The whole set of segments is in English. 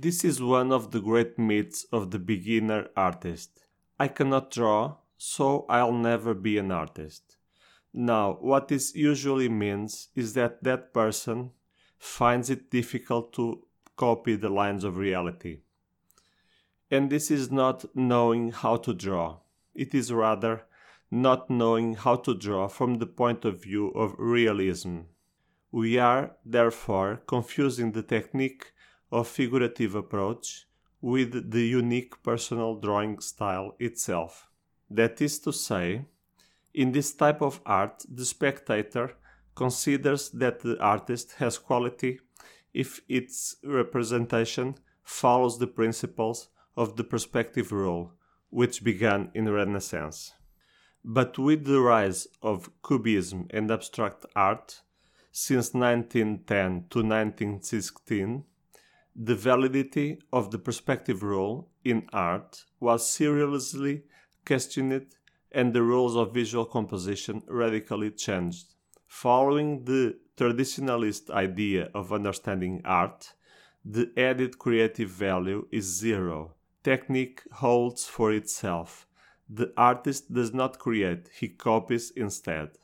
This is one of the great myths of the beginner artist. I cannot draw, so I'll never be an artist. Now, what this usually means is that that person finds it difficult to copy the lines of reality. And this is not knowing how to draw, it is rather not knowing how to draw from the point of view of realism. We are, therefore, confusing the technique of figurative approach with the unique personal drawing style itself. That is to say, in this type of art, the spectator considers that the artist has quality if its representation follows the principles of the perspective rule, which began in Renaissance. But with the rise of Cubism and abstract art, since 1910 to 1916, the validity of the perspective rule in art was seriously questioned and the rules of visual composition radically changed. Following the traditionalist idea of understanding art, the added creative value is zero. Technique holds for itself. The artist does not create, he copies instead.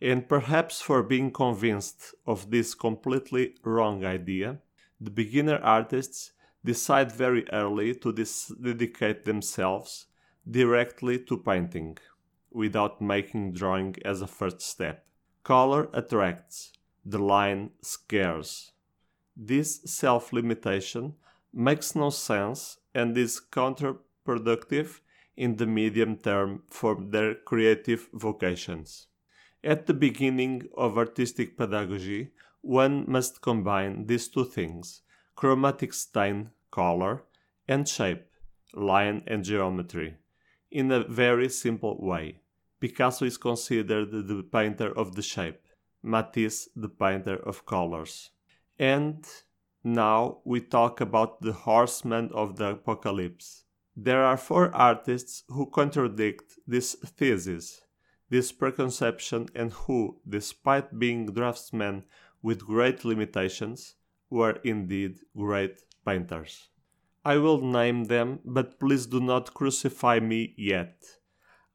And perhaps for being convinced of this completely wrong idea, the beginner artists decide very early to dedicate themselves directly to painting, without making drawing as a first step. Color attracts, the line scares. This self limitation makes no sense and is counterproductive in the medium term for their creative vocations. At the beginning of artistic pedagogy, one must combine these two things chromatic stain, color, and shape, line and geometry, in a very simple way. Picasso is considered the painter of the shape, Matisse the painter of colors. And now we talk about the horsemen of the apocalypse. There are four artists who contradict this thesis, this preconception, and who, despite being draftsmen with great limitations, were indeed great painters. I will name them, but please do not crucify me yet.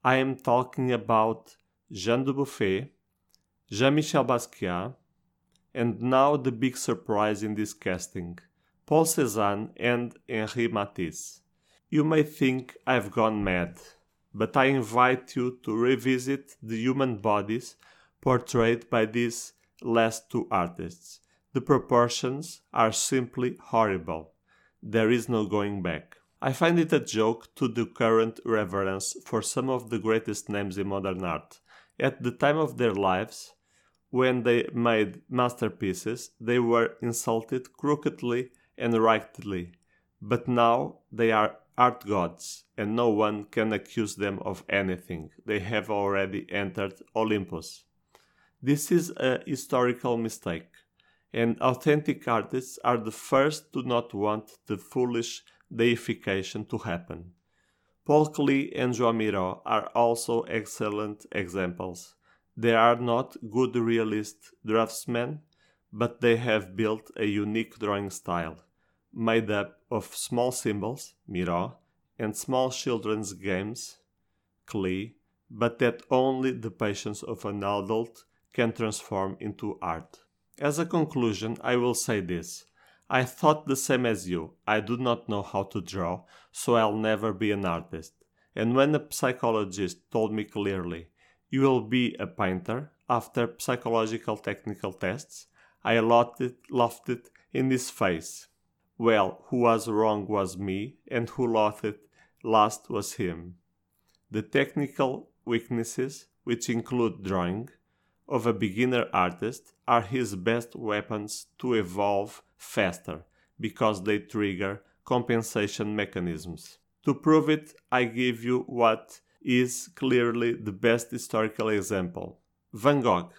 I am talking about Jean Dubuffet, Jean Michel Basquiat, and now the big surprise in this casting Paul Cézanne and Henri Matisse. You may think I've gone mad, but I invite you to revisit the human bodies portrayed by these last two artists. The proportions are simply horrible. There is no going back. I find it a joke to the current reverence for some of the greatest names in modern art. At the time of their lives, when they made masterpieces, they were insulted crookedly and rightly. But now they are art gods, and no one can accuse them of anything. They have already entered Olympus. This is a historical mistake and authentic artists are the first to not want the foolish deification to happen. Paul Klee and Joan Miró are also excellent examples. They are not good realist draftsmen, but they have built a unique drawing style, made up of small symbols, Miró, and small children's games, Klee, but that only the patience of an adult can transform into art. As a conclusion, I will say this. I thought the same as you. I do not know how to draw, so I'll never be an artist. And when a psychologist told me clearly, you will be a painter after psychological technical tests, I it, laughed it in his face. Well, who was wrong was me, and who laughed it last was him. The technical weaknesses, which include drawing, of a beginner artist are his best weapons to evolve faster because they trigger compensation mechanisms. To prove it, I give you what is clearly the best historical example. Van Gogh.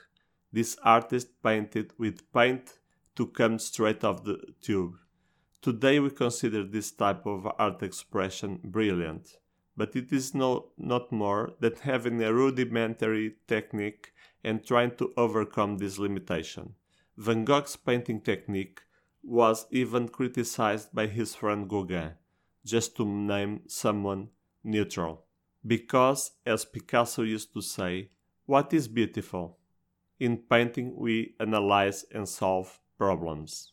This artist painted with paint to come straight off the tube. Today we consider this type of art expression brilliant, but it is no, not more than having a rudimentary technique and trying to overcome this limitation. Van Gogh's painting technique was even criticized by his friend Gauguin, just to name someone neutral. Because, as Picasso used to say, what is beautiful? In painting, we analyze and solve problems.